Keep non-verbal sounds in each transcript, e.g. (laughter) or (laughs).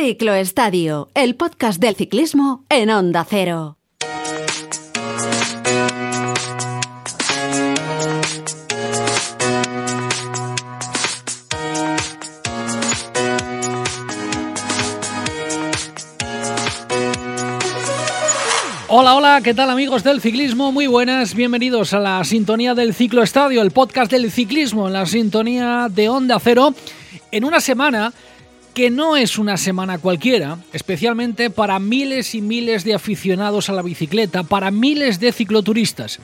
Cicloestadio, el podcast del ciclismo en Onda Cero. Hola, hola, ¿qué tal amigos del ciclismo? Muy buenas, bienvenidos a la sintonía del Ciclo Estadio, el podcast del ciclismo en la sintonía de Onda Cero, en una semana que no es una semana cualquiera, especialmente para miles y miles de aficionados a la bicicleta, para miles de cicloturistas,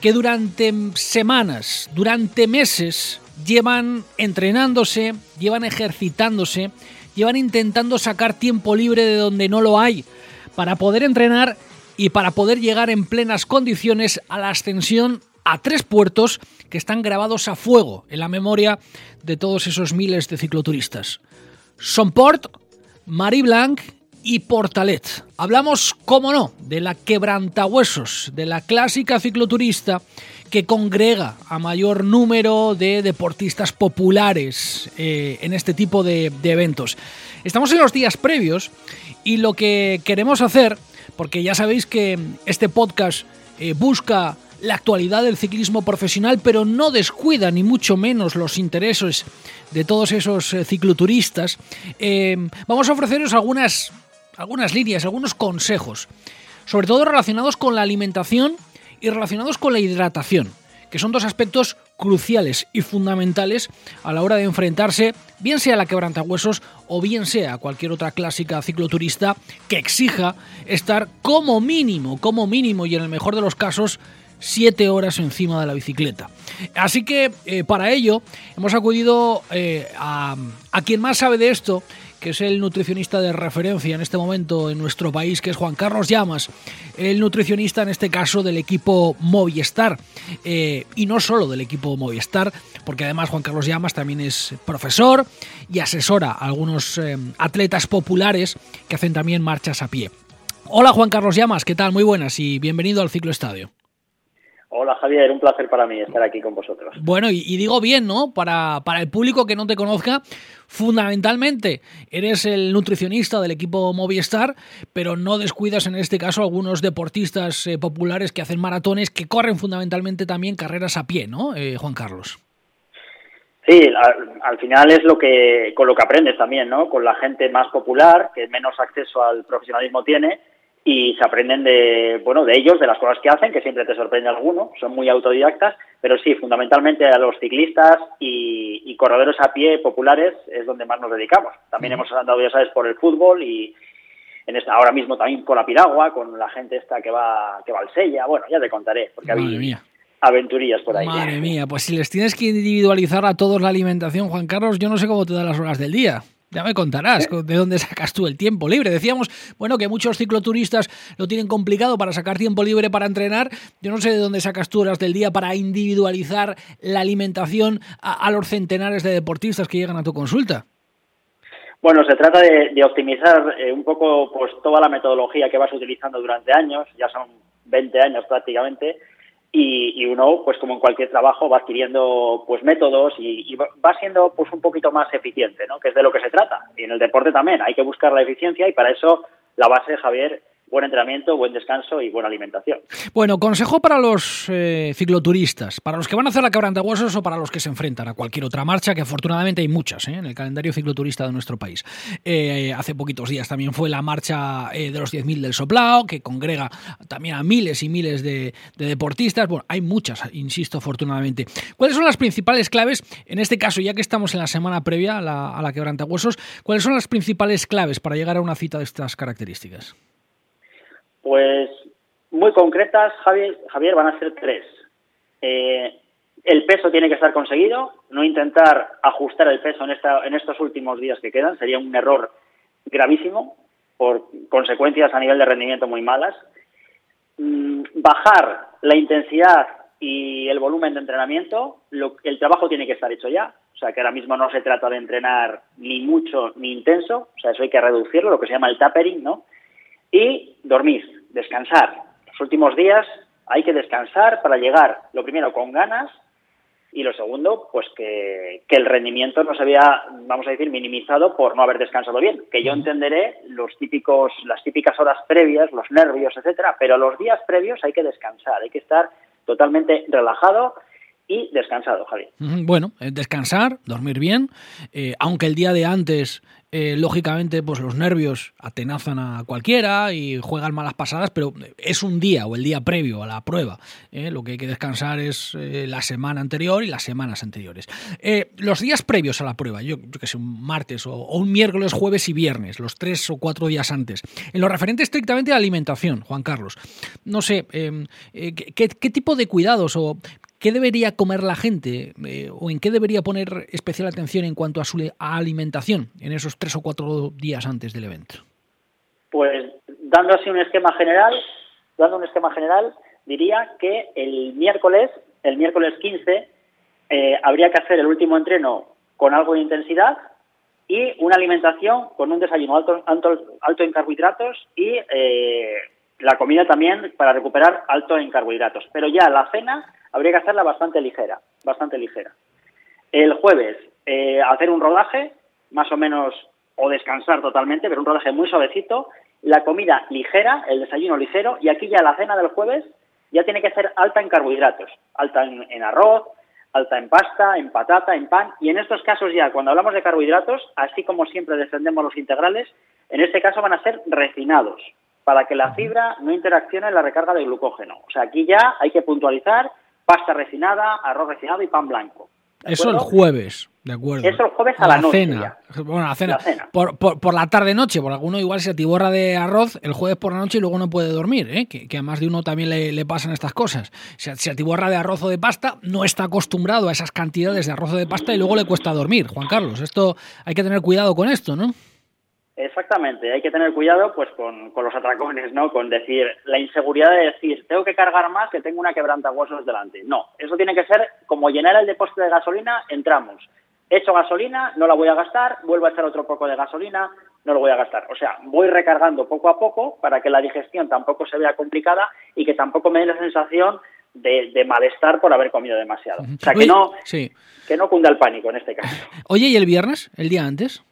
que durante semanas, durante meses, llevan entrenándose, llevan ejercitándose, llevan intentando sacar tiempo libre de donde no lo hay, para poder entrenar y para poder llegar en plenas condiciones a la ascensión a tres puertos que están grabados a fuego en la memoria de todos esos miles de cicloturistas. Somport, Mariblanc y Portalet. Hablamos, como no, de la quebrantahuesos, de la clásica cicloturista que congrega a mayor número de deportistas populares eh, en este tipo de, de eventos. Estamos en los días previos y lo que queremos hacer porque ya sabéis que este podcast eh, busca la actualidad del ciclismo profesional, pero no descuida ni mucho menos los intereses de todos esos eh, cicloturistas. Eh, vamos a ofreceros algunas, algunas líneas, algunos consejos, sobre todo relacionados con la alimentación y relacionados con la hidratación que son dos aspectos cruciales y fundamentales a la hora de enfrentarse, bien sea la quebrantahuesos o bien sea cualquier otra clásica cicloturista que exija estar como mínimo, como mínimo y en el mejor de los casos, siete horas encima de la bicicleta. Así que eh, para ello hemos acudido eh, a, a quien más sabe de esto, que es el nutricionista de referencia en este momento en nuestro país, que es Juan Carlos Llamas, el nutricionista en este caso del equipo Movistar, eh, y no solo del equipo Movistar, porque además Juan Carlos Llamas también es profesor y asesora a algunos atletas populares que hacen también marchas a pie. Hola Juan Carlos Llamas, ¿qué tal? Muy buenas y bienvenido al Ciclo Estadio. Hola Javier, un placer para mí estar aquí con vosotros. Bueno, y, y digo bien, ¿no? Para, para, el público que no te conozca, fundamentalmente eres el nutricionista del equipo Movistar, pero no descuidas en este caso algunos deportistas eh, populares que hacen maratones, que corren fundamentalmente también carreras a pie, ¿no, eh, Juan Carlos? Sí, al, al, final es lo que con lo que aprendes también, ¿no? Con la gente más popular, que menos acceso al profesionalismo tiene, y se aprenden de, bueno, de ellos, de las cosas que hacen, que siempre te sorprende alguno, son muy autodidactas, pero sí, fundamentalmente a los ciclistas y, y corredores a pie populares es donde más nos dedicamos. También hemos andado, ya sabes, por el fútbol y en esta, ahora mismo también con la piragua, con la gente esta que va, que va al Sella, bueno, ya te contaré, porque Madre había mía. aventurillas por ahí. Madre mía, pues si les tienes que individualizar a todos la alimentación, Juan Carlos, yo no sé cómo te dan las horas del día. Ya me contarás de dónde sacas tú el tiempo libre. Decíamos, bueno, que muchos cicloturistas lo tienen complicado para sacar tiempo libre para entrenar. Yo no sé de dónde sacas tú horas del día para individualizar la alimentación a, a los centenares de deportistas que llegan a tu consulta. Bueno, se trata de, de optimizar eh, un poco pues toda la metodología que vas utilizando durante años, ya son 20 años prácticamente, y, y, uno, pues como en cualquier trabajo, va adquiriendo pues métodos y, y, va siendo pues un poquito más eficiente, ¿no? Que es de lo que se trata. Y en el deporte también hay que buscar la eficiencia y para eso la base, Javier, buen entrenamiento, buen descanso y buena alimentación. Bueno, consejo para los eh, cicloturistas, para los que van a hacer la quebrantahuesos o para los que se enfrentan a cualquier otra marcha, que afortunadamente hay muchas ¿eh? en el calendario cicloturista de nuestro país. Eh, hace poquitos días también fue la marcha de los 10.000 del Soplao, que congrega también a miles y miles de, de, deportistas. Bueno, hay muchas, insisto, afortunadamente. ¿Cuáles son las principales claves, en este caso, ya que estamos en la semana previa a la, a la quebrantahuesos, cuáles son las principales claves para llegar a una cita de estas características? Pues muy concretas, Javier, Javier van a ser tres. Eh, el peso tiene que estar conseguido, no intentar ajustar el peso en, estos últimos días que quedan, sería un error gravísimo por consecuencias a nivel de rendimiento muy malas. Mm, bajar la intensidad y el volumen de entrenamiento, el trabajo tiene que estar hecho ya, o sea que ahora mismo no se trata de entrenar ni mucho ni intenso, o sea eso hay que reducirlo, lo que se llama el tapering, ¿no? y dormir, descansar. Los últimos días hay que descansar para llegar, lo primero, con ganas y lo segundo, pues que, que, el rendimiento no se vea, vamos a decir, minimizado por no haber descansado bien. Que yo entenderé los típicos, las típicas horas previas, los nervios, etcétera, pero los días previos hay que descansar, hay que estar totalmente relajado y descansado, Javier. Bueno, eh, descansar, dormir bien, eh, aunque el día de antes, eh, lógicamente, pues los nervios atenazan a cualquiera y juegan malas pasadas, pero es un día o el día previo a la prueba. Lo que hay que descansar es la semana anterior y las semanas anteriores. los días previos a la prueba, yo, que sé, un martes o, un miércoles, jueves y viernes, los tres o cuatro días antes. En lo referente estrictamente a la alimentación, Juan Carlos, no sé, ¿qué, ¿qué tipo de cuidados o ¿Qué debería comer la gente eh, o en qué debería poner especial atención en cuanto a su alimentación en esos tres o cuatro días antes del evento? Pues dando así un esquema general, dando un esquema general, diría que el miércoles, el miércoles 15, eh, habría que hacer el último entreno con algo de intensidad y una alimentación con un desayuno alto, alto, en carbohidratos y eh, la comida también para recuperar alto en carbohidratos. Pero ya la cena habría que hacerla bastante ligera, bastante ligera. El jueves, eh, hacer un rodaje, más o menos, o descansar totalmente, pero un rodaje muy suavecito, la comida ligera, el desayuno ligero, y aquí ya la cena del jueves ya tiene que ser alta en carbohidratos, alta en, arroz, alta en pasta, en patata, en pan, y en estos casos ya, cuando hablamos de carbohidratos, así como siempre defendemos los integrales, en este caso van a ser refinados, para que la fibra no interaccione en la recarga de glucógeno. O sea, aquí ya hay que puntualizar pasta refinada, arroz refinado y pan blanco. Eso el jueves, de acuerdo. Eso el jueves a, la, Cena. Bueno, la cena. Por, por, la tarde-noche, por alguno igual se atiborra de arroz el jueves por la noche y luego no puede dormir, ¿eh? que, que a más de uno también le, le pasan estas cosas. Se, se atiborra de arroz o de pasta, no está acostumbrado a esas cantidades de arroz o de pasta y luego le cuesta dormir. Juan Carlos, esto hay que tener cuidado con esto, ¿no? Exactamente, hay que tener cuidado pues con, los atracones, ¿no? Con decir, la inseguridad de decir, tengo que cargar más que tengo una quebrantahuesos delante. No, eso tiene que ser como llenar el depósito de gasolina, entramos. Echo gasolina, no la voy a gastar, vuelvo a echar otro poco de gasolina, no lo voy a gastar. O sea, voy recargando poco a poco para que la digestión tampoco se vea complicada y que tampoco me dé la sensación de, malestar por haber comido demasiado. O sea, que no, que no cunda el pánico en este caso. (laughs) Oye, ¿y el viernes, el día antes?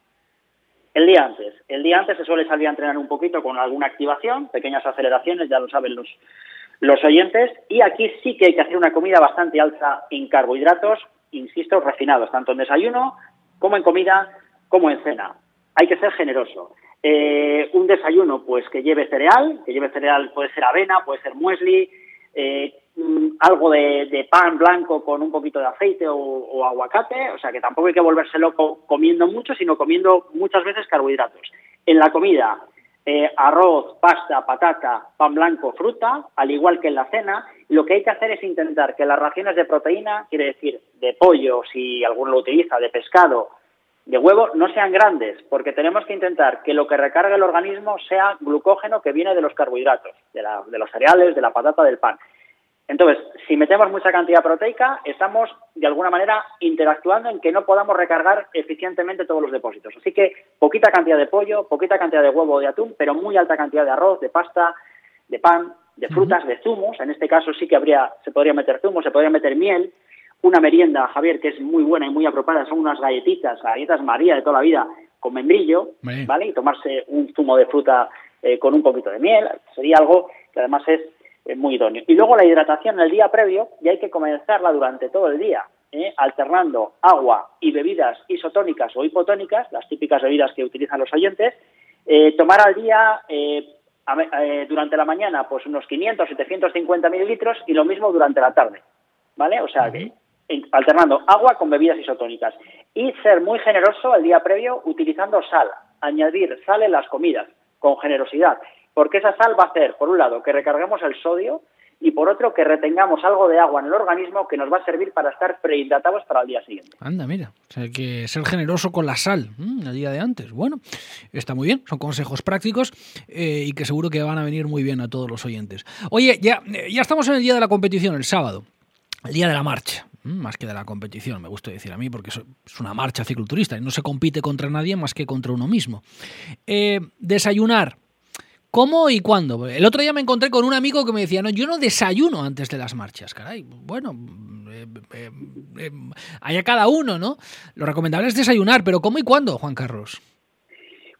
El día antes. El día antes se suele salir a entrenar un poquito con alguna activación, pequeñas aceleraciones, ya lo saben los, los oyentes. Y aquí sí que hay que hacer una comida bastante alta en carbohidratos, insisto, refinados, tanto en desayuno como en comida, como en cena. Hay que ser generoso. Eh, un desayuno, pues que lleve cereal, que lleve cereal puede ser avena, puede ser muesli, eh, algo de, pan blanco con un poquito de aceite o, aguacate, o sea que tampoco hay que volverse loco comiendo mucho, sino comiendo muchas veces carbohidratos. En la comida, eh, arroz, pasta, patata, pan blanco, fruta, al igual que en la cena, lo que hay que hacer es intentar que las raciones de proteína, quiere decir de pollo, si alguno lo utiliza, de pescado, de huevo, no sean grandes, porque tenemos que intentar que lo que recargue el organismo sea glucógeno que viene de los carbohidratos, de los cereales, de la patata, del pan. Entonces, si metemos mucha cantidad proteica, estamos de alguna manera interactuando en que no podamos recargar eficientemente todos los depósitos. Así que poquita cantidad de pollo, poquita cantidad de huevo o de atún, pero muy alta cantidad de arroz, de pasta, de pan, de frutas, de zumos. En este caso sí que habría, se podría meter zumo, se podría meter miel. Una merienda, Javier, que es muy buena y muy apropiada, son unas galletitas, galletas María de toda la vida, con membrillo, ¿vale? Y tomarse un zumo de fruta eh, con un poquito de miel. Sería algo que además es muy idóneo. Y luego la hidratación el día previo, y hay que comenzarla durante todo el día, ¿eh? alternando agua y bebidas isotónicas o hipotónicas, las típicas bebidas que utilizan los oyentes, eh, tomar al día eh, durante la mañana pues unos 500, 750 mililitros y lo mismo durante la tarde, ¿vale? O sea, alternando agua con bebidas isotónicas y ser muy generoso el día previo utilizando sal, añadir sal en las comidas con generosidad porque esa sal va a hacer, por un lado, que recarguemos el sodio y por otro, que retengamos algo de agua en el organismo que nos va a servir para estar prehidratados para el día siguiente. Anda, mira, o sea, hay que ser generoso con la sal el día de antes. Bueno, está muy bien, son consejos prácticos eh, y que seguro que van a venir muy bien a todos los oyentes. Oye, ya, ya estamos en el día de la competición, el sábado, el día de la marcha más que de la competición, me gusta decir a mí, porque es una marcha cicloturista y no se compite contra nadie más que contra uno mismo. Eh, desayunar, ¿Cómo y cuándo? El otro día me encontré con un amigo que me decía, no, yo no desayuno antes de las marchas, caray. Bueno, eh, eh, eh, hay cada uno, ¿no? Lo recomendable es desayunar, pero ¿cómo y cuándo, Juan Carlos?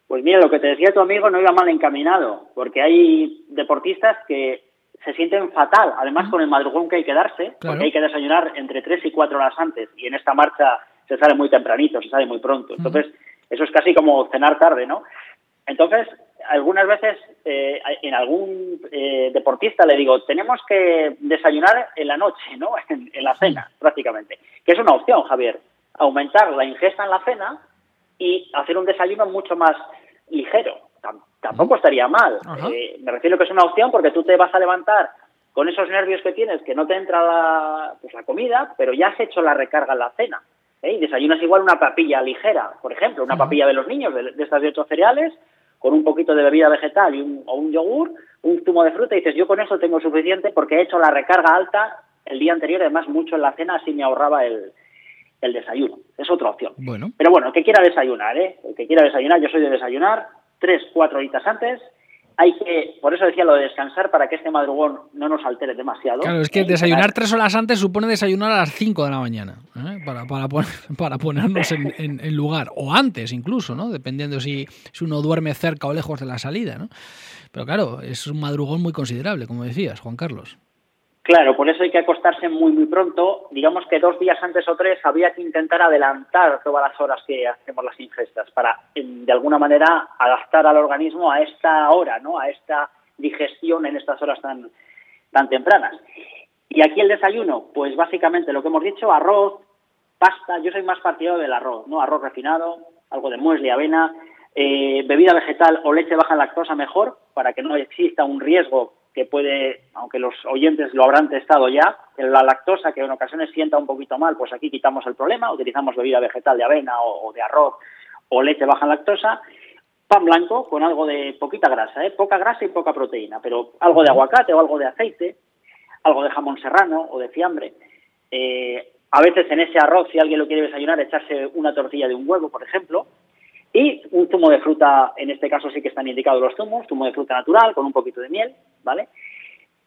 Pues mira, lo que te decía tu amigo no iba mal encaminado, porque hay deportistas que se sienten fatal, además con el madrugón que hay que darse, porque hay que desayunar entre tres y cuatro horas antes, y en esta marcha se sale muy tempranito, se sale muy pronto. Entonces, eso es casi como cenar tarde, ¿no? Entonces, algunas veces eh, en algún eh, deportista le digo, tenemos que desayunar en la noche, ¿no? (laughs) En, la cena, prácticamente. Que es una opción, Javier. Aumentar la ingesta en la cena y hacer un desayuno mucho más ligero. tampoco estaría mal. Eh, me refiero que es una opción porque tú te vas a levantar con esos nervios que tienes, que no te entra la, pues, la comida, pero ya has hecho la recarga en la cena. Y desayunas igual una papilla ligera, por ejemplo, una papilla de los niños, de, de estas de otros cereales, con un poquito de bebida vegetal y un, o un yogur, un zumo de fruta, y dices, yo con eso tengo suficiente porque he hecho la recarga alta el día anterior, además mucho en la cena, así me ahorraba el, el desayuno. Es otra opción. Bueno. Pero bueno, el que quiera desayunar, ¿eh? El que quiera desayunar, yo soy de desayunar tres, cuatro horitas antes, hay que, por eso decía lo de descansar para que este madrugón no nos altere demasiado. Claro, es que desayunar tres horas antes supone desayunar a las cinco de la mañana, ¿eh? para, para, (laughs) para, ponernos (laughs) en, en, lugar, o antes incluso, ¿no? Dependiendo si, si uno duerme cerca o lejos de la salida, ¿no? Pero claro, es un madrugón muy considerable, como decías, Juan Carlos. Claro, por eso hay que acostarse muy, muy pronto. Digamos que dos días antes o tres había que intentar adelantar todas las horas que hacemos las ingestas para, de alguna manera, adaptar al organismo a esta hora, ¿no? A esta digestión en estas horas tan, tan tempranas. Y aquí el desayuno, pues básicamente lo que hemos dicho, arroz, pasta. Yo soy más partidario del arroz, ¿no? Arroz refinado, algo de muesli, avena, eh, bebida vegetal o leche baja en lactosa mejor, para que no exista un riesgo que puede, aunque los oyentes lo habrán testado ya, la lactosa que en ocasiones sienta un poquito mal, pues aquí quitamos el problema, utilizamos bebida vegetal de avena o, de arroz o leche baja en lactosa, pan blanco con algo de poquita grasa, ¿eh? poca grasa y poca proteína, pero algo de aguacate o algo de aceite, algo de jamón serrano o de fiambre. Eh, a veces en ese arroz, si alguien lo quiere desayunar, echarse una tortilla de un huevo, por ejemplo, y un zumo de fruta, en este caso sí que están indicados los zumos, zumo de fruta natural con un poquito de miel, ¿vale?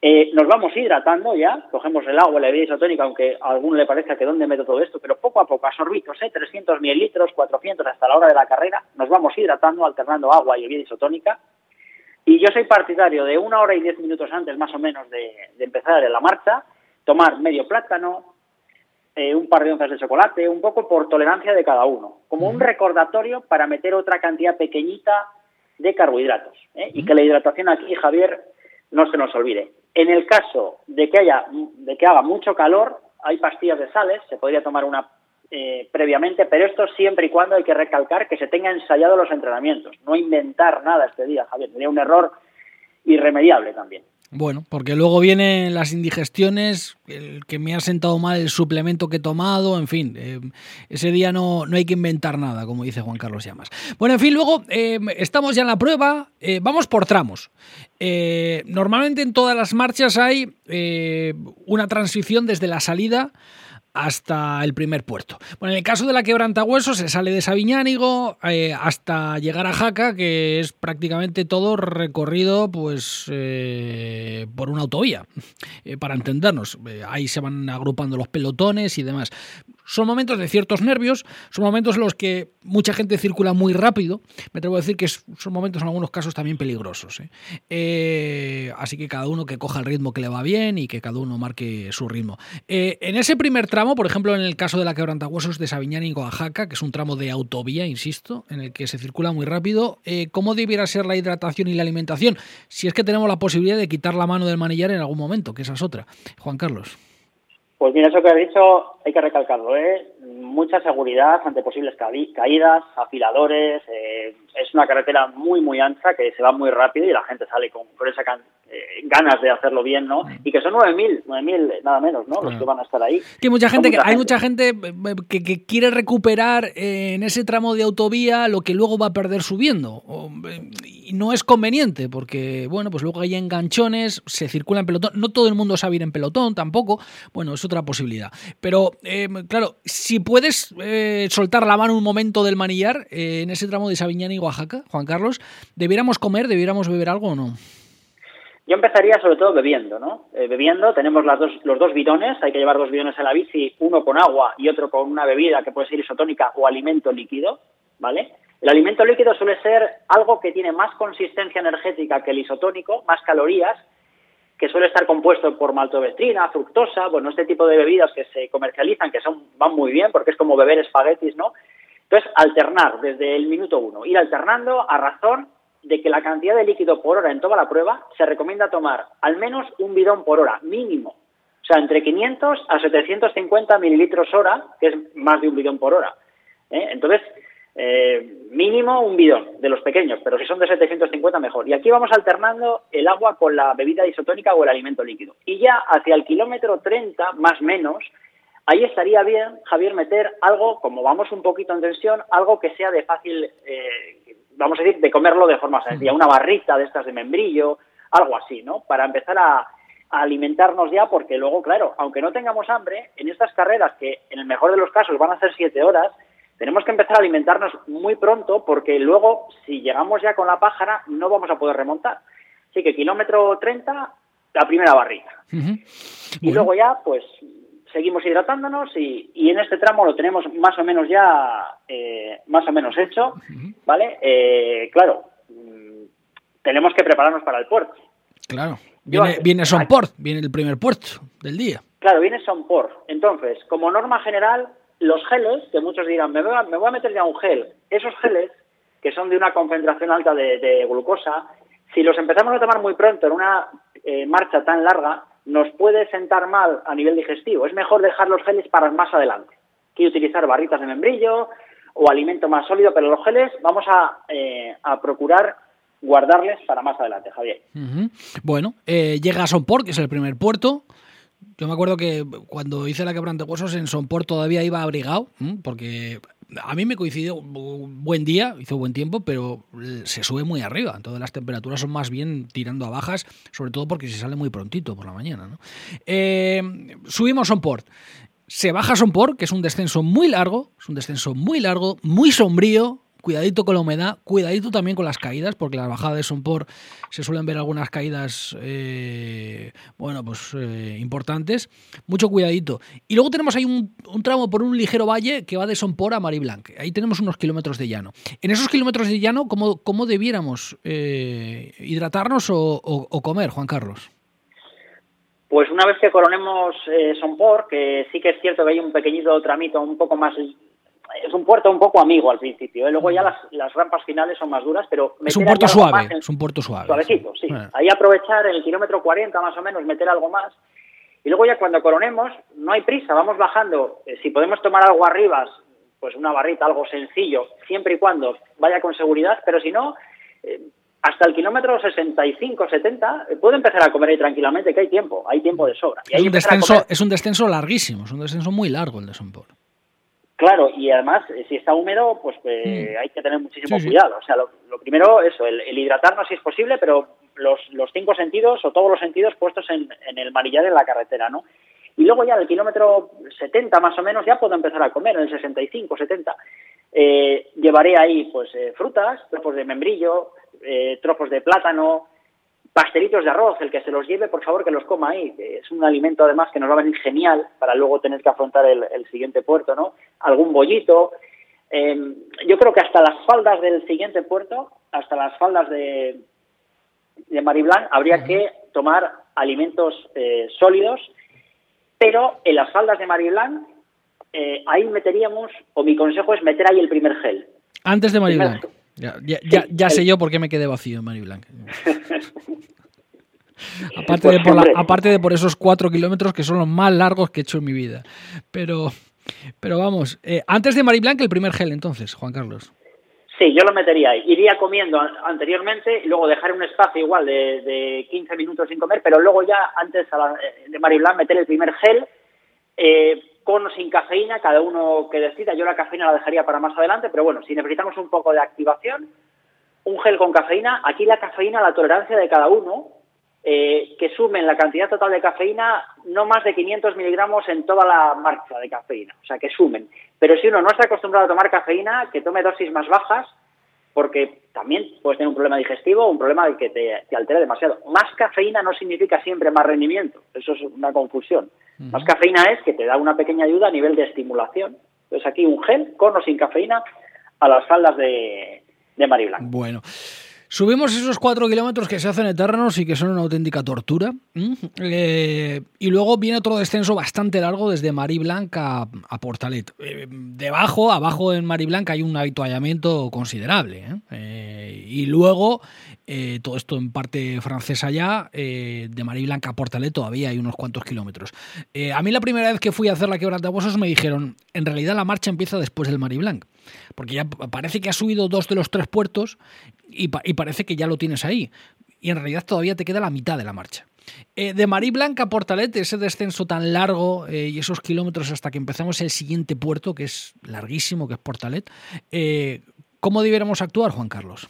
Eh, nos vamos hidratando ya, cogemos el agua, la bebida isotónica, aunque a alguno le parezca que dónde meto todo esto, pero poco a poco, a sorbitos, ¿eh? 300 mililitros, 400 hasta la hora de la carrera, nos vamos hidratando, alternando agua y bebida isotónica. Y yo soy partidario de una hora y diez minutos antes, más o menos, de, de empezar la marcha, tomar medio plátano, eh, un par de onzas de chocolate, un poco por tolerancia de cada uno, como un recordatorio para meter otra cantidad pequeñita de carbohidratos. ¿eh? Y que la hidratación aquí, Javier, no se nos olvide. En el caso de que haya, de que haga mucho calor, hay pastillas de sales, se podría tomar una eh, previamente, pero esto siempre y cuando hay que recalcar que se tenga ensayado los entrenamientos, no inventar nada este día, Javier, sería un error irremediable también. Bueno, porque luego vienen las indigestiones, el que me ha sentado mal el suplemento que he tomado, en fin, eh, ese día no, no, hay que inventar nada, como dice Juan Carlos Llamas. Bueno, en fin, luego eh, estamos ya en la prueba, eh, vamos por tramos. normalmente en todas las marchas hay una transición desde la salida hasta el primer puerto. Bueno, en el caso de la quebrantahueso se sale de Sabiñánigo eh, hasta llegar a Jaca, que es prácticamente todo recorrido pues eh, por una autovía, eh, para entendernos. ahí se van agrupando los pelotones y demás. Son momentos de ciertos nervios, son momentos en los que mucha gente circula muy rápido. Me atrevo a decir que son momentos en algunos casos también peligrosos. así que cada uno que coja el ritmo que le va bien y que cada uno marque su ritmo. en ese primer tramo, por ejemplo, en el caso de la quebrantahuesos de Sabiñán Oaxaca, que es un tramo de autovía, insisto, en el que se circula muy rápido, eh, ¿cómo debiera ser la hidratación y la alimentación? Si es que tenemos la posibilidad de quitar la mano del manillar en algún momento, que esa es otra. Juan Carlos. Pues mira, eso que has dicho hay que recalcarlo, ¿eh? Mucha seguridad ante posibles caídas, afiladores. Eh, es una carretera muy, muy ancha que se va muy rápido y la gente sale con, esa eh, ganas de hacerlo bien, ¿no? Y que son 9.000, 9.000 nada menos, ¿no? Los que van a estar ahí. Que mucha gente, que, hay mucha gente eh, que, quiere recuperar en ese tramo de autovía lo que luego va a perder subiendo. y no es conveniente porque, bueno, pues luego hay enganchones, se circula en pelotón. No todo el mundo sabe ir en pelotón tampoco. Bueno, es otra posibilidad. Pero, claro, si puedes soltar la mano un momento del manillar en ese tramo de Sabiñán y Oaxaca, Juan Carlos, ¿debiéramos comer, debiéramos beber algo o no? Yo empezaría sobre todo bebiendo, ¿no? Eh, bebiendo, tenemos las dos, los dos bidones, hay que llevar dos bidones en la bici, uno con agua y otro con una bebida que puede ser isotónica o alimento líquido, ¿vale? El alimento líquido suele ser algo que tiene más consistencia energética que el isotónico, más calorías, que suele estar compuesto por maltodextrina, fructosa, bueno, este tipo de bebidas que se comercializan, que son van muy bien porque es como beber espaguetis, ¿no? Entonces, alternar desde el minuto uno, ir alternando a razón de que la cantidad de líquido por hora en toda la prueba se recomienda tomar al menos un bidón por hora, mínimo. O sea, entre 500 a 750 mililitros hora, que es más de un bidón por hora. ¿eh? Entonces, eh, mínimo un bidón de los pequeños, pero si son de 750 mejor. Y aquí vamos alternando el agua con la bebida isotónica o el alimento líquido. Y ya hacia el kilómetro 30, más menos, ahí estaría bien, Javier, meter algo, como vamos un poquito en tensión, algo que sea de fácil eh, vamos a decir, de comerlo de forma sencilla, una barrita de estas de membrillo, algo así, ¿no? Para empezar a, alimentarnos ya, porque luego, claro, aunque no tengamos hambre, en estas carreras que en el mejor de los casos van a ser siete horas, tenemos que empezar a alimentarnos muy pronto porque luego, si llegamos ya con la pájara, no vamos a poder remontar. Así que kilómetro 30, la primera barrita. Y luego ya, pues seguimos hidratándonos y, en este tramo lo tenemos más o menos ya eh, más o menos hecho, ¿vale? Eh, claro, mm, tenemos que prepararnos para el puerto. Claro, viene, viene Sonport, viene el primer puerto del día. Claro, viene Sonport. Entonces, como norma general, los geles, que muchos dirán, me voy a, me voy a meter ya un gel, esos geles, que son de una concentración alta de, glucosa, si los empezamos a tomar muy pronto en una eh, marcha tan larga, nos puede sentar mal a nivel digestivo. Es mejor dejar los geles para más adelante. que utilizar barritas de membrillo o alimento más sólido, pero los geles vamos a, eh, procurar guardarles para más adelante, Javier. Bueno, eh, llega a Sonport, que es el primer puerto. Yo me acuerdo que cuando hice la quebrante huesos en Sonport todavía iba abrigado, porque a mí me coincidió buen día, hizo buen tiempo, pero se sube muy arriba. Entonces las temperaturas son más bien tirando a bajas, sobre todo porque se sale muy prontito por la mañana. ¿no? Eh, subimos Sonport. Se baja Sonport, que es un descenso muy largo, es un descenso muy largo, muy sombrío, cuidadito con la humedad, cuidadito también con las caídas, porque las bajadas de Sonpor se suelen ver algunas caídas, eh, bueno, pues eh, importantes. Mucho cuidadito. Y luego tenemos ahí un, tramo por un ligero valle que va de Sonpor a Mariblanc. Ahí tenemos unos kilómetros de llano. En esos kilómetros de llano, ¿cómo, cómo debiéramos eh, hidratarnos o, comer, Juan Carlos? Pues una vez que coronemos eh, Sonpor, que sí que es cierto que hay un pequeñito tramito un poco más es un puerto un poco amigo al principio. ¿eh? Luego ya las, las, rampas finales son más duras, pero... Es un puerto suave, es un puerto suave. Suavecito, sí. Ahí aprovechar el kilómetro 40 más o menos, meter algo más. Y luego ya cuando coronemos, no hay prisa, vamos bajando. Eh, si podemos tomar algo arriba, pues una barrita, algo sencillo, siempre y cuando vaya con seguridad, pero si no, eh, hasta el kilómetro 65, 70, puede empezar a comer ahí tranquilamente, que hay tiempo, hay tiempo de sobra. es, un descenso, es un descenso larguísimo, es un descenso muy largo el de Sompor. Claro, y además, eh, si está húmedo, pues eh, mm. hay que tener muchísimo cuidado. O sea, lo, primero, eso, el, hidratarnos si es posible, pero los, los, cinco sentidos o todos los sentidos puestos en, el manillar en la carretera, ¿no? Y luego ya del kilómetro 70 más o menos ya puedo empezar a comer, en el 65, 70. Eh, llevaré ahí pues eh, frutas, trozos de membrillo, eh, trozos de plátano, pastelitos de arroz, el que se los lleve, por favor, que los coma ahí. Es un alimento, además, que nos va a venir genial para luego tener que afrontar el, siguiente puerto, ¿no? Algún bollito. Em, yo creo que hasta las faldas del siguiente puerto, hasta las faldas de, de Mariblan, habría que tomar alimentos eh, sólidos, pero en las faldas de Mariblan, eh, ahí meteríamos, o mi consejo es meter ahí el primer gel. Antes de Mariblan. Ya, ya, ya, sé yo por qué me quedé vacío en Mariblanc. (laughs) aparte, de por aparte de por esos cuatro kilómetros que son los más largos que he hecho en mi vida. Pero, pero vamos, eh, antes de Mariblanc, el primer gel entonces, Juan Carlos. Sí, yo lo metería ahí. Iría comiendo anteriormente y luego dejar un espacio igual de, de 15 minutos sin comer, pero luego ya antes de Mariblan meter el primer gel eh, con o sin cafeína, cada uno que decida. Yo la cafeína la dejaría para más adelante, pero bueno, si necesitamos un poco de activación, un gel con cafeína. Aquí la cafeína, la tolerancia de cada uno, eh, que sumen la cantidad total de cafeína no más de 500 miligramos en toda la marcha de cafeína, o sea, que sumen. Pero si uno no está acostumbrado a tomar cafeína, que tome dosis más bajas, porque también puedes tener un problema digestivo un problema de que te, te altere demasiado. Más cafeína no significa siempre más rendimiento, eso es una confusión. Más cafeína es que te da una pequeña ayuda a nivel de estimulación. Entonces aquí un gel con o sin cafeína a las faldas de, de. Bueno. Subimos esos cuatro kilómetros que se hacen eternos y que son una auténtica tortura. Eh, y luego viene otro descenso bastante largo desde Mariblanc a, a Portalet. Eh, debajo, abajo en Mariblanc hay un habituallamiento considerable. ¿eh? y luego todo esto en parte francesa ya, de Mariblanca a Portalet todavía hay unos cuantos kilómetros. A mí la primera vez que fui a hacer la quebranta de me dijeron, en realidad la marcha empieza después del Mariblanc, porque ya parece que has subido dos de los tres puertos y, parece que ya lo tienes ahí, y en realidad todavía te queda la mitad de la marcha. de Mariblanca a Portalet, ese descenso tan largo y esos kilómetros hasta que empezamos el siguiente puerto, que es larguísimo, que es Portalet, ¿cómo debiéramos actuar, Juan Carlos?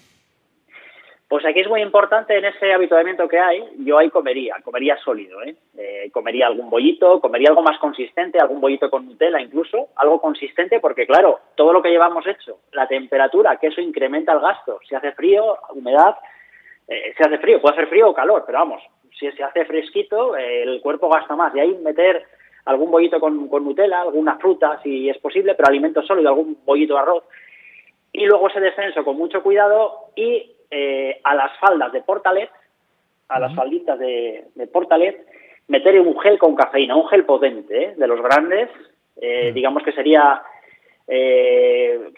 Pues aquí es muy importante en ese habituamiento que hay, yo ahí comería, comería sólido, ¿eh? ¿eh? comería algún bollito, comería algo más consistente, algún bollito con Nutella incluso, algo consistente porque claro, todo lo que llevamos hecho, la temperatura, que eso incrementa el gasto, si hace frío, humedad, eh, si hace frío, puede hacer frío o calor, pero vamos, si se hace fresquito, el cuerpo gasta más, y ahí meter algún bollito con, con Nutella, alguna fruta si es posible, pero alimento sólido, algún bollito de arroz, y luego ese descenso con mucho cuidado y eh, a las faldas de Portalet, a las falditas de, Portalet, meter un gel con cafeína, un gel potente, ¿eh? de los grandes, eh, digamos que sería,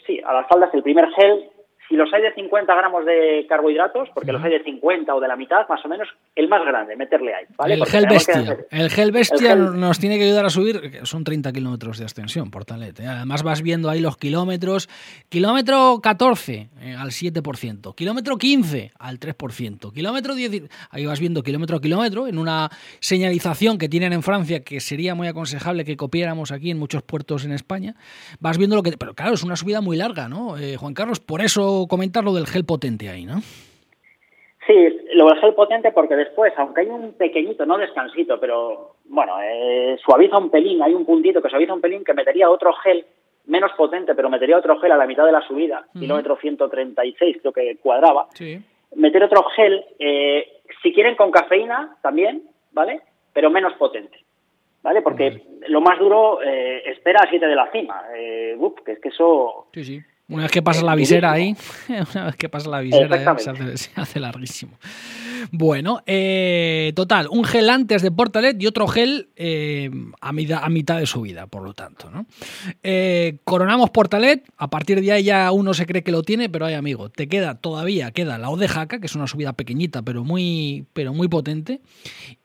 sí, a las faldas el primer gel si los hay de 50 gramos de carbohidratos, porque los hay de 50 o de la mitad, más o menos, el más grande, meterle ahí. El, gel bestia. el gel bestia. nos tiene que ayudar a subir, son 30 kilómetros de extensión por talete. ¿eh? Además vas viendo ahí los kilómetros. Kilómetro 14 eh, al 7%, kilómetro 15 al 3%, kilómetro 10, ahí vas viendo kilómetro a kilómetro en una señalización que tienen en Francia que sería muy aconsejable que copiáramos aquí en muchos puertos en España. Vas viendo lo que... Pero claro, es una subida muy larga, ¿no? Eh, Juan Carlos, por eso comentar lo del gel potente ahí, ¿no? Sí, lo del gel potente porque después, aunque hay un pequeñito, no descansito, pero bueno, eh, suaviza un pelín, hay un puntito que suaviza un pelín que metería otro gel menos potente, pero metería otro gel a la mitad de la subida, kilómetro 136 creo que cuadraba. Meter otro gel, eh, si quieren con cafeína también, ¿vale? Pero menos potente, ¿vale? Porque lo más duro eh, espera a 7 de la cima, que es que eso... Sí, sí (laughs) una vez que pasa la visera ahí, una vez que pasa la visera se, hace, larguísimo. Bueno, eh, total, un gel antes de Portalet y otro gel eh, a, mitad, de subida, por lo tanto. ¿no? Eh, coronamos Portalet, a partir de ahí ya uno se cree que lo tiene, pero hay amigo, te queda todavía, queda la O de Jaca, que es una subida pequeñita, pero muy, pero muy potente,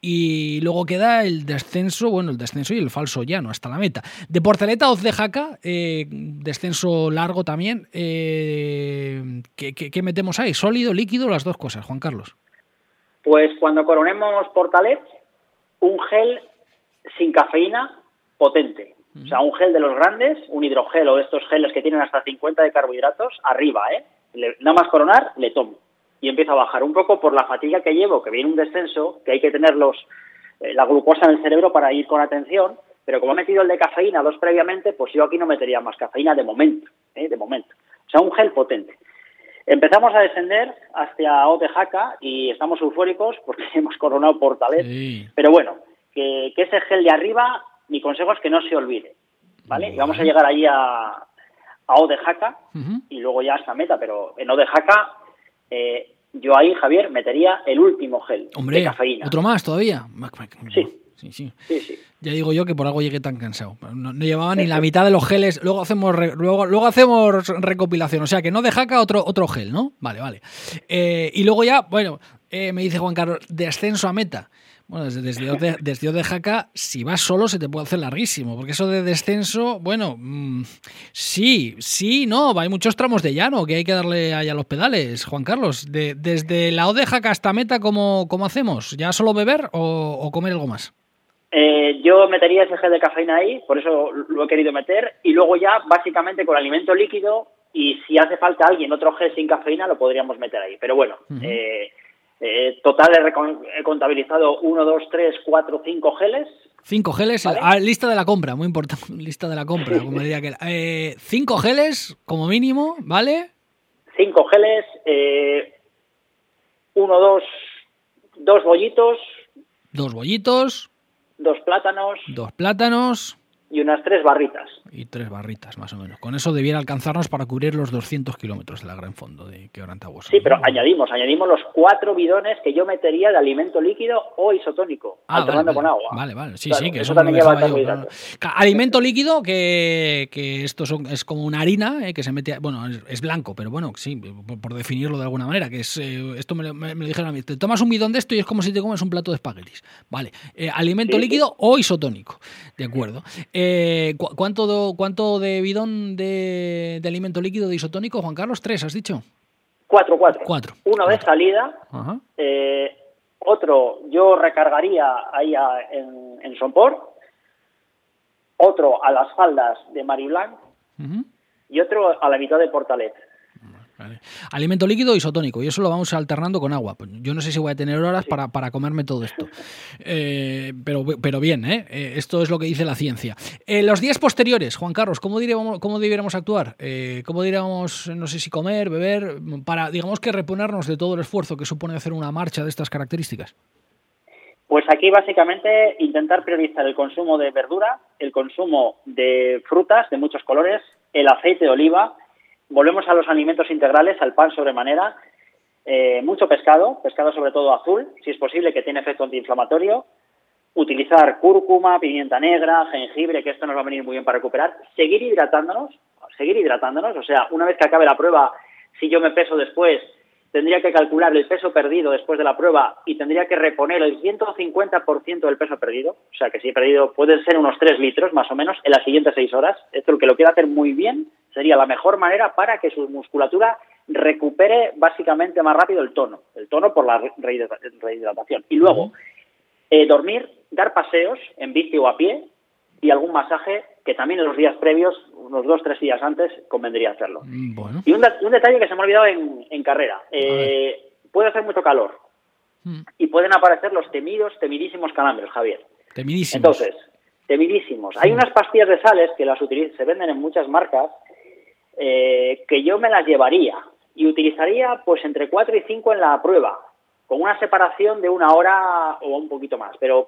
y luego queda el descenso, bueno, el descenso y el falso llano hasta la meta. De Portalet a de Jaca, descenso largo también eh, ¿qué, metemos ahí? ¿Sólido, líquido? Las dos cosas, Juan Carlos. Pues cuando coronemos Portalet, un gel sin cafeína potente. O sea, un gel de los grandes, un hidrogel o estos geles que tienen hasta 50 de carbohidratos, arriba, ¿eh? nada más coronar, le tomo. Y empiezo a bajar un poco por la fatiga que llevo, que viene un descenso, que hay que tener los, eh, la glucosa en el cerebro para ir con atención, pero como he metido el de cafeína dos previamente, pues yo aquí no metería más cafeína de momento, ¿eh? de momento. O sea, un gel potente. Empezamos a descender hacia Otejaca y estamos eufóricos porque (laughs) hemos coronado Portalet. Pero bueno, que, ese gel de arriba, mi consejo es que no se olvide. ¿Vale? vamos a llegar ahí a, a Otejaca y luego ya hasta meta, pero en Otejaca eh, yo ahí, Javier, metería el último gel de cafeína. ¿Otro más todavía? Sí. Sí, sí. Ya digo yo que por algo llegué tan cansado. No, llevaba ni la mitad de los geles. Luego hacemos luego, luego hacemos recopilación. O sea que no de jaca otro, otro gel, ¿no? Vale, vale. Eh, y luego ya, bueno, me dice Juan Carlos, descenso a meta. Bueno, desde, desde, (laughs) desde de Jaca, si vas solo se te puede hacer larguísimo, porque eso de descenso, bueno, mm, sí, sí, no, hay muchos tramos de llano que hay que darle ahí a los pedales, Juan Carlos. De, desde la O de Jaca hasta meta, ¿cómo, cómo hacemos? ¿Ya solo beber o, comer algo más? Eh, yo metería ese gel de cafeína ahí, por eso lo he querido meter, y luego ya básicamente con alimento líquido y si hace falta alguien otro gel sin cafeína lo podríamos meter ahí. Pero bueno, eh, eh, total he, contabilizado 1, 2, 3, 4, 5 geles. 5 geles, ah, lista de la compra, muy importante, (laughs) lista de la compra, como diría que (laughs) eh, 5 geles como mínimo, ¿vale? 5 geles, 1, 2, 2 bollitos. Dos bollitos. Dos plátanos. Dos plátanos y unas tres barritas. Y tres barritas, más o menos. Con eso debiera alcanzarnos para cubrir los 200 kilómetros de la gran fondo de Quebrantabueso. Sí, pero añadimos, añadimos los cuatro bidones que yo metería de alimento líquido o isotónico, ah, alternando con agua. Vale, vale, sí, sí, que eso, también lleva yo, Alimento líquido, que, que esto es como una harina, eh, que se mete, bueno, es, blanco, pero bueno, sí, por, definirlo de alguna manera, que es, eh, esto me, lo dijeron a mí, te tomas un bidón de esto y es como si te comes un plato de espaguetis. Vale, eh, alimento líquido o isotónico, de acuerdo. Eh, ¿cuánto, ¿Cuánto de bidón de, alimento líquido de isotónico, Juan Carlos? ¿Tres, has dicho? Cuatro, cuatro. Cuatro. Uno de salida. Eh, otro yo recargaría ahí en, en Sompor. Otro a las faldas de Mariblanc. Y otro a la mitad de Portalet. Alimento líquido isotónico y eso lo vamos alternando con agua. Pues yo no sé si voy a tener horas para, para comerme todo esto. (laughs) Eh, pero, pero bien, ¿eh? ¿eh? esto es lo que dice la ciencia. En los días posteriores, Juan Carlos, ¿cómo, diríamos, cómo debiéramos actuar? Eh, ¿Cómo diríamos, no sé si comer, beber, para, digamos que reponernos de todo el esfuerzo que supone hacer una marcha de estas características? Pues aquí básicamente intentar priorizar el consumo de verdura, el consumo de frutas de muchos colores, el aceite de oliva, volvemos a los alimentos integrales, al pan sobremanera, eh, mucho pescado, pescado sobre todo azul, si es posible, que tiene efecto antiinflamatorio, utilizar cúrcuma, pimienta negra, jengibre, que esto nos va a venir muy bien para recuperar, seguir hidratándonos, seguir hidratándonos, o sea, una vez que acabe la prueba, si yo me peso después, tendría que calcular el peso perdido después de la prueba y tendría que reponer el 150% del peso perdido, o sea que si he perdido pueden ser unos 3 litros más o menos en las siguientes 6 horas. Esto lo que lo quiero hacer muy bien sería la mejor manera para que su musculatura recupere básicamente más rápido el tono, el tono por la rehidratación. Y luego, eh, dormir, dar paseos en bici o a pie y algún masaje que también en los días previos, unos dos, tres días antes, convendría hacerlo. Mm, y un, detalle que se me ha olvidado en, carrera. Eh, puede hacer mucho calor mm. y pueden aparecer los temidos, temidísimos calambres, Javier. Temidísimos. Entonces, temidísimos. Hay mm. unas pastillas de sales que las se venden en muchas marcas eh, que yo me las llevaría y utilizaría pues entre 4 y 5 en la prueba, con una separación de una hora o un poquito más, pero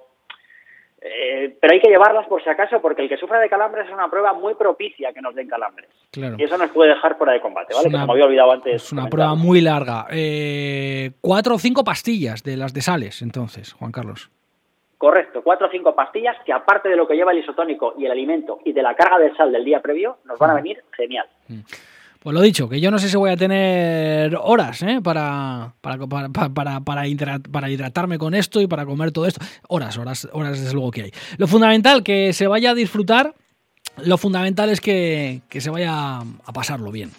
eh, pero hay que llevarlas por si acaso, porque el que sufre de calambres es una prueba muy propicia que nos den calambres. Y eso nos puede dejar fuera de combate, ¿vale? Como había olvidado antes. Es una prueba muy larga. Eh, cuatro o cinco pastillas de las de sales, entonces, Juan Carlos. Correcto, cuatro o cinco pastillas que aparte de lo que lleva el isotónico y el alimento y de la carga de sal del día previo, nos van a mm. venir genial. Mm. Pues lo dicho, que yo no sé si voy a tener horas ¿eh? para, para, para, para, hidratarme con esto y para comer todo esto. Horas, horas, horas desde luego que hay. Lo fundamental, que se vaya a disfrutar, lo fundamental es que, que se vaya a pasarlo bien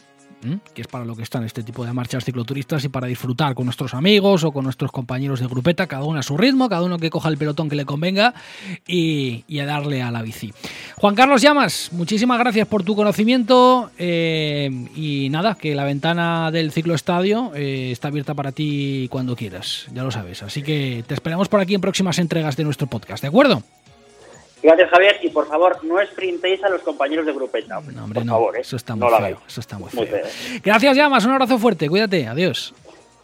que es para lo que están este tipo de marchas cicloturistas y para disfrutar con nuestros amigos o con nuestros compañeros de grupeta, cada uno a su ritmo, cada uno que coja el pelotón que le convenga y, a darle a la bici. Juan Carlos Llamas, muchísimas gracias por tu conocimiento eh, y nada, que la ventana del ciclo estadio eh, está abierta para ti cuando quieras, ya lo sabes. Así que te esperamos por aquí en próximas entregas de nuestro podcast, ¿de acuerdo? Gracias, Javier. Y por favor, no sprintéis a los compañeros de grupeta. No, hombre, no. Favor, ¿eh? Eso está muy feo. Eso está muy, feo. Gracias, Llamas. Un abrazo fuerte. Cuídate. Adiós.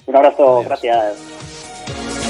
Un abrazo. Gracias.